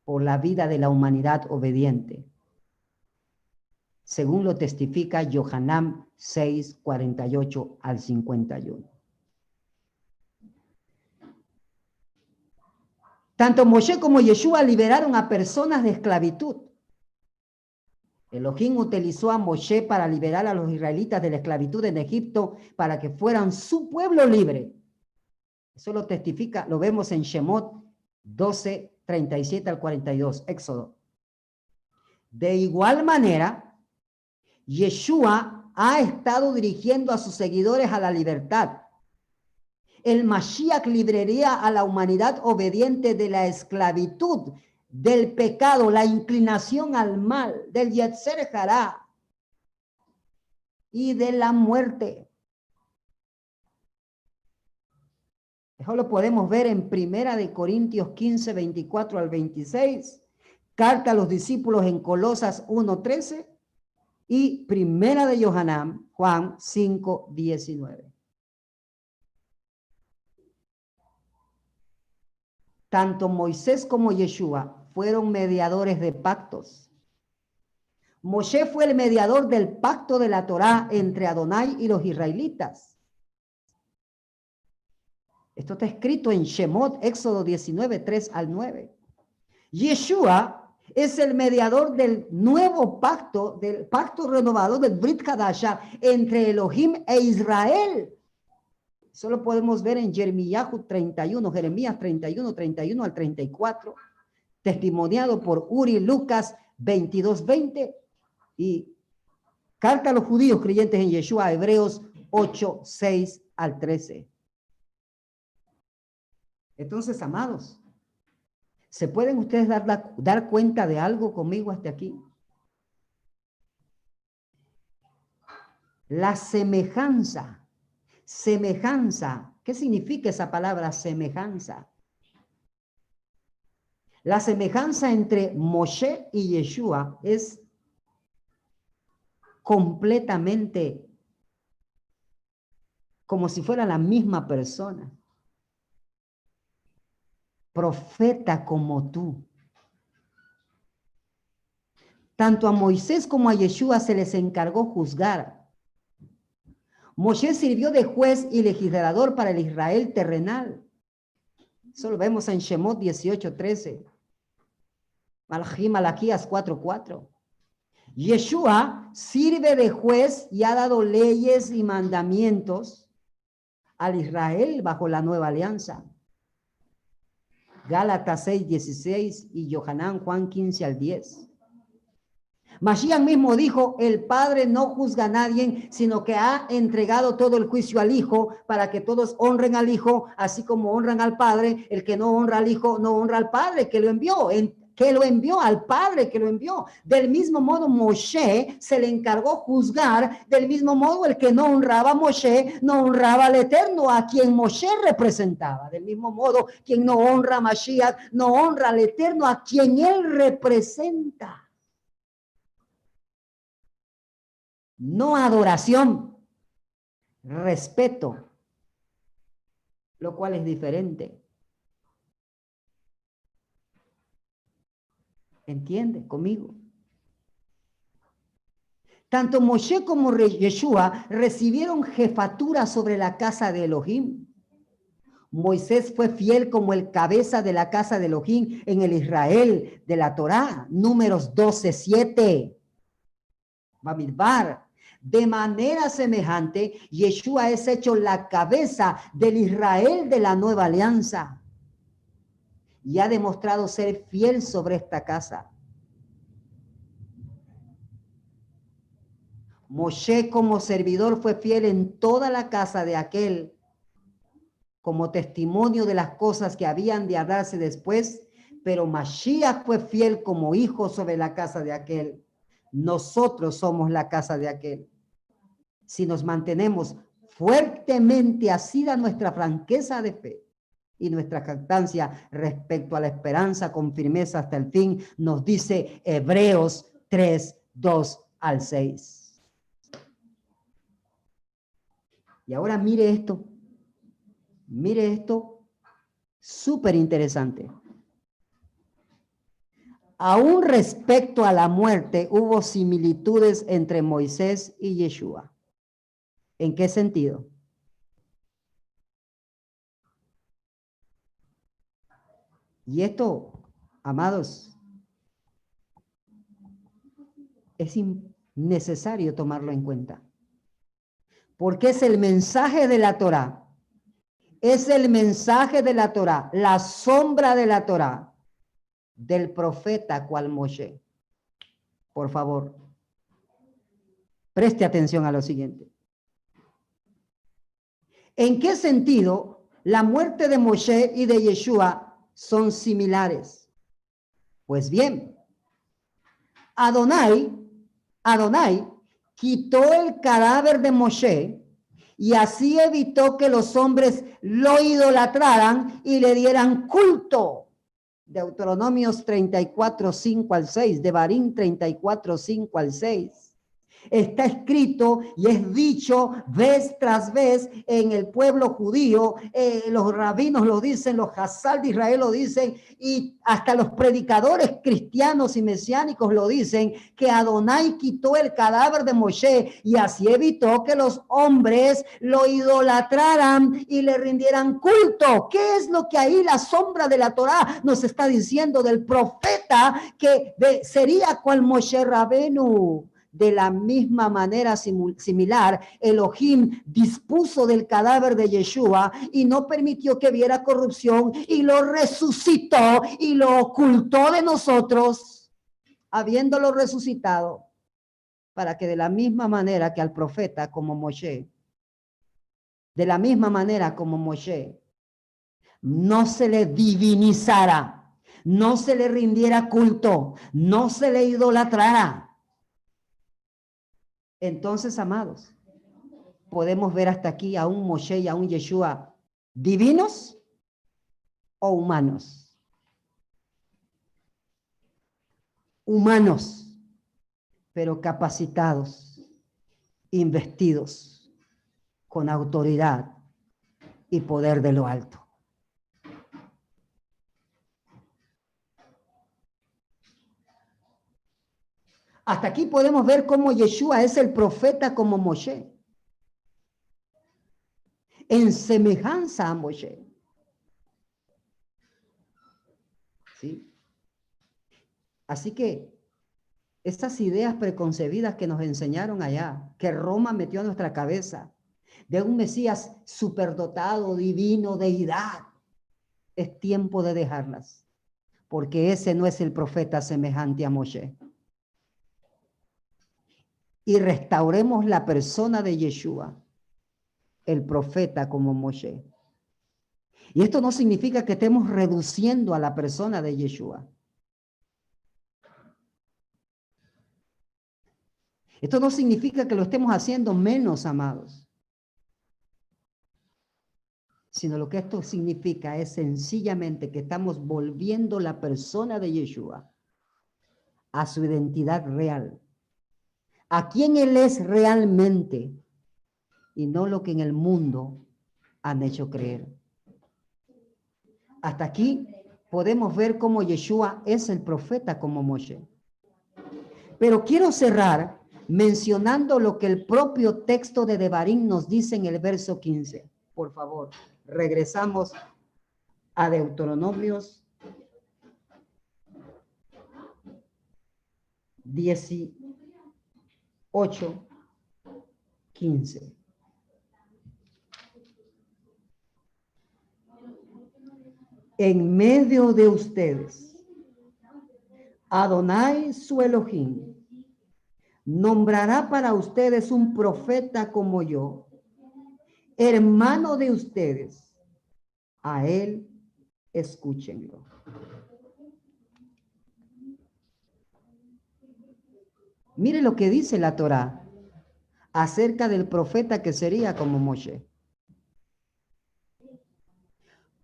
por la vida de la humanidad obediente, según lo testifica Yohanan 6, 48 al 51. Tanto Moshe como Yeshua liberaron a personas de esclavitud. Elohim utilizó a Moshe para liberar a los israelitas de la esclavitud en Egipto para que fueran su pueblo libre. Eso lo testifica, lo vemos en Shemot 12, 37 al 42, Éxodo. De igual manera, Yeshua ha estado dirigiendo a sus seguidores a la libertad. El Mashiach libraría a la humanidad obediente de la esclavitud, del pecado, la inclinación al mal, del Yetzer Hará y de la muerte. Eso lo podemos ver en Primera de Corintios 15, 24 al 26, carta a los discípulos en Colosas 1, 13 y Primera de Johanán, Juan 5, 19. Tanto Moisés como Yeshua fueron mediadores de pactos. Moshe fue el mediador del pacto de la Torá entre Adonai y los israelitas. Esto está escrito en Shemot, Éxodo 19, 3 al 9. Yeshua es el mediador del nuevo pacto, del pacto renovado del Brit Hadasha entre Elohim e Israel. Solo podemos ver en Jeremías 31, Jeremías 31, 31 al 34, testimoniado por Uri Lucas 22, 20 y carta a los judíos creyentes en Yeshua, Hebreos 8, 6 al 13. Entonces, amados, ¿se pueden ustedes dar, dar cuenta de algo conmigo hasta aquí? La semejanza, semejanza, ¿qué significa esa palabra semejanza? La semejanza entre Moshe y Yeshua es completamente como si fuera la misma persona profeta como tú. Tanto a Moisés como a Yeshua se les encargó juzgar. Moisés sirvió de juez y legislador para el Israel terrenal. Eso lo vemos en Shemot 18:13. Malachim Malaquías 4:4. Yeshua sirve de juez y ha dado leyes y mandamientos al Israel bajo la nueva alianza. Gálatas 6, 16 y Johanán Juan 15 al 10. Mashiach mismo dijo, el Padre no juzga a nadie, sino que ha entregado todo el juicio al Hijo para que todos honren al Hijo, así como honran al Padre. El que no honra al Hijo, no honra al Padre que lo envió. En que lo envió, al Padre que lo envió. Del mismo modo, Moshe se le encargó juzgar, del mismo modo el que no honraba a Moshe, no honraba al Eterno, a quien Moshe representaba. Del mismo modo, quien no honra a Mashiach, no honra al Eterno, a quien él representa. No adoración, respeto, lo cual es diferente. ¿Entiende? Conmigo. Tanto Moshe como Yeshua recibieron jefatura sobre la casa de Elohim. Moisés fue fiel como el cabeza de la casa de Elohim en el Israel de la Torá, números 12, 7. Bamidbar. De manera semejante, Yeshua es hecho la cabeza del Israel de la nueva alianza y ha demostrado ser fiel sobre esta casa. Moshe como servidor fue fiel en toda la casa de aquel, como testimonio de las cosas que habían de darse después, pero Mashiach fue fiel como hijo sobre la casa de aquel. Nosotros somos la casa de aquel. Si nos mantenemos fuertemente asida nuestra franqueza de fe, y nuestra jactancia respecto a la esperanza con firmeza hasta el fin, nos dice Hebreos 3, 2 al 6. Y ahora mire esto. Mire esto. Súper interesante. Aún respecto a la muerte, hubo similitudes entre Moisés y Yeshua. ¿En qué sentido? Y esto, amados, es necesario tomarlo en cuenta. Porque es el mensaje de la Torah. Es el mensaje de la Torah, la sombra de la Torah del profeta cual Moshe. Por favor, preste atención a lo siguiente. ¿En qué sentido la muerte de Moshe y de Yeshua son similares? Pues bien, Adonai, Adonai quitó el cadáver de Moshe y así evitó que los hombres lo idolatraran y le dieran culto. Deuteronomios 34, 5 al 6, de Barín 34, 5 al 6 está escrito y es dicho vez tras vez en el pueblo judío. Eh, los rabinos lo dicen, los Hazal de Israel lo dicen y hasta los predicadores cristianos y mesiánicos lo dicen que Adonai quitó el cadáver de Moshe y así evitó que los hombres lo idolatraran y le rindieran culto. ¿Qué es lo que ahí la sombra de la Torá nos está diciendo del profeta que sería cual Moshe Rabenu? De la misma manera similar, Elohim dispuso del cadáver de Yeshua y no permitió que viera corrupción y lo resucitó y lo ocultó de nosotros, habiéndolo resucitado, para que de la misma manera que al profeta como Moshe, de la misma manera como Moshe, no se le divinizara, no se le rindiera culto, no se le idolatrara entonces, amados, podemos ver hasta aquí a un Moshe y a un Yeshua divinos o humanos. Humanos, pero capacitados, investidos con autoridad y poder de lo alto. Hasta aquí podemos ver cómo Yeshua es el profeta como Moshe. En semejanza a Moshe. ¿Sí? Así que estas ideas preconcebidas que nos enseñaron allá, que Roma metió a nuestra cabeza, de un Mesías superdotado, divino, deidad, es tiempo de dejarlas, porque ese no es el profeta semejante a Moshe y restauremos la persona de Yeshua, el profeta como Moshe. Y esto no significa que estemos reduciendo a la persona de Yeshua. Esto no significa que lo estemos haciendo menos, amados. Sino lo que esto significa es sencillamente que estamos volviendo la persona de Yeshua a su identidad real a quién Él es realmente y no lo que en el mundo han hecho creer. Hasta aquí podemos ver cómo Yeshua es el profeta como Moshe. Pero quiero cerrar mencionando lo que el propio texto de Devarim nos dice en el verso 15. Por favor, regresamos a Deuteronomios 10, 8, 15. En medio de ustedes, Adonai su Elohim nombrará para ustedes un profeta como yo, hermano de ustedes. A él escúchenlo. Mire lo que dice la Torá acerca del profeta que sería como Moshe.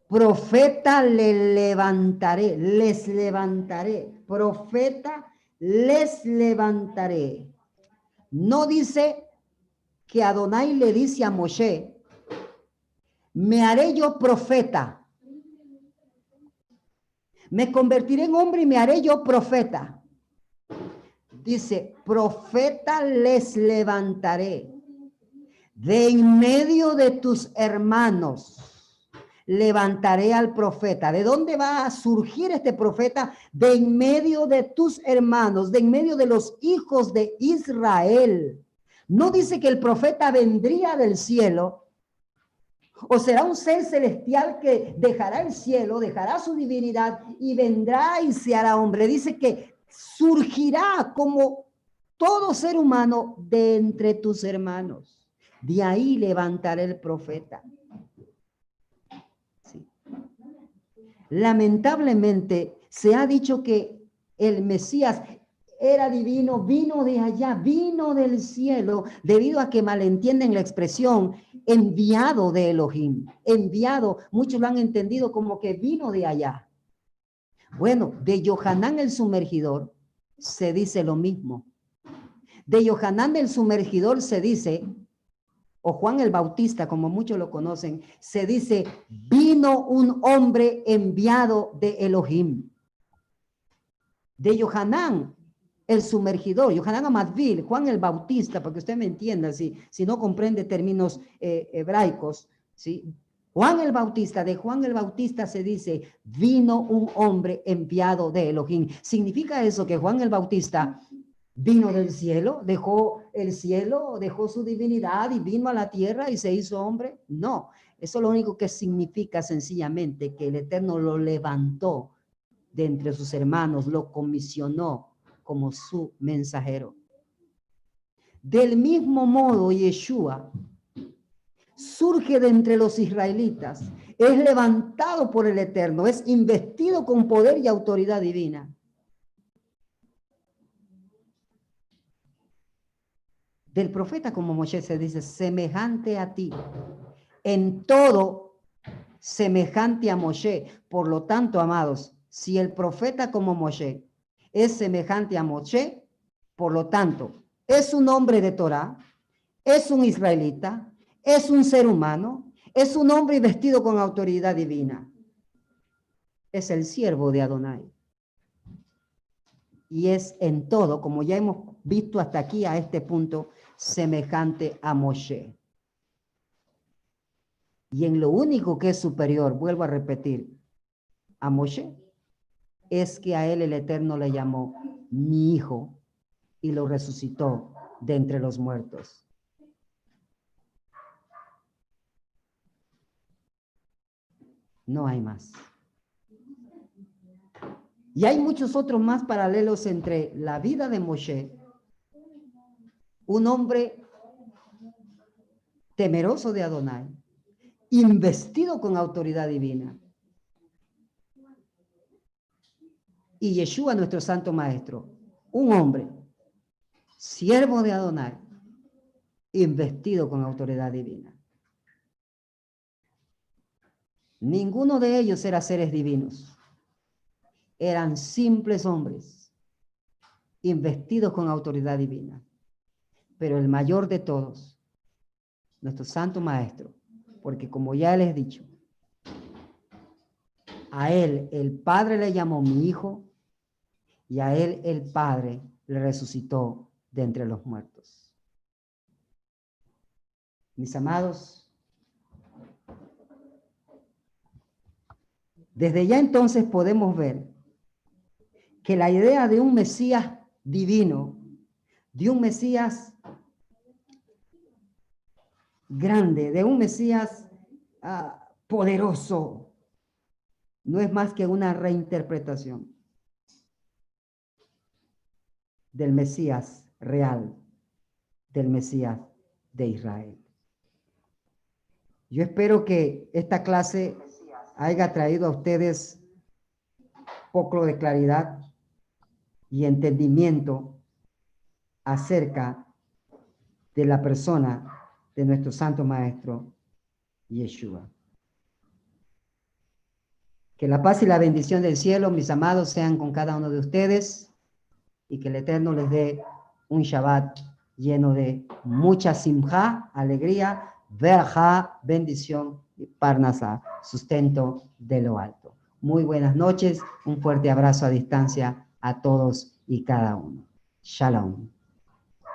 Profeta le levantaré, les levantaré. Profeta les levantaré. No dice que Adonai le dice a Moshe, me haré yo profeta. Me convertiré en hombre y me haré yo profeta. Dice, profeta les levantaré de en medio de tus hermanos. Levantaré al profeta. ¿De dónde va a surgir este profeta? De en medio de tus hermanos, de en medio de los hijos de Israel. No dice que el profeta vendría del cielo, o será un ser celestial que dejará el cielo, dejará su divinidad y vendrá y se hará hombre. Dice que surgirá como todo ser humano de entre tus hermanos. De ahí levantará el profeta. Lamentablemente se ha dicho que el Mesías era divino, vino de allá, vino del cielo, debido a que malentienden la expresión enviado de Elohim. Enviado, muchos lo han entendido como que vino de allá. Bueno, de Yohanan el sumergidor se dice lo mismo. De Yohanan el sumergidor se dice, o Juan el Bautista, como muchos lo conocen, se dice, vino un hombre enviado de Elohim. De Yohanan el sumergidor, Yohanan Amadvil, Juan el Bautista, para que usted me entienda, si, si no comprende términos eh, hebraicos, ¿sí? Juan el Bautista, de Juan el Bautista se dice, vino un hombre enviado de Elohim. ¿Significa eso que Juan el Bautista vino del cielo, dejó el cielo, dejó su divinidad y vino a la tierra y se hizo hombre? No, eso lo único que significa sencillamente que el Eterno lo levantó de entre sus hermanos, lo comisionó como su mensajero. Del mismo modo, Yeshua surge de entre los israelitas, es levantado por el Eterno, es investido con poder y autoridad divina. Del profeta como Moshe se dice, semejante a ti, en todo semejante a Moshe. Por lo tanto, amados, si el profeta como Moshe es semejante a Moshe, por lo tanto, es un hombre de Torah, es un israelita, es un ser humano, es un hombre vestido con autoridad divina. Es el siervo de Adonai. Y es en todo, como ya hemos visto hasta aquí a este punto, semejante a Moshe. Y en lo único que es superior, vuelvo a repetir, a Moshe, es que a él el Eterno le llamó mi hijo y lo resucitó de entre los muertos. No hay más. Y hay muchos otros más paralelos entre la vida de Moshe, un hombre temeroso de Adonai, investido con autoridad divina, y Yeshua, nuestro santo maestro, un hombre, siervo de Adonai, investido con autoridad divina. Ninguno de ellos era seres divinos. Eran simples hombres, investidos con autoridad divina. Pero el mayor de todos, nuestro santo maestro, porque como ya les he dicho, a él el Padre le llamó mi hijo y a él el Padre le resucitó de entre los muertos. Mis amados, Desde ya entonces podemos ver que la idea de un Mesías divino, de un Mesías grande, de un Mesías ah, poderoso, no es más que una reinterpretación del Mesías real, del Mesías de Israel. Yo espero que esta clase haya traído a ustedes poco de claridad y entendimiento acerca de la persona de nuestro Santo Maestro Yeshua. Que la paz y la bendición del cielo, mis amados, sean con cada uno de ustedes y que el Eterno les dé un Shabbat lleno de mucha simja, alegría, verja, bendición y parnasa, sustento de lo alto. Muy buenas noches, un fuerte abrazo a distancia a todos y cada uno. Shalom.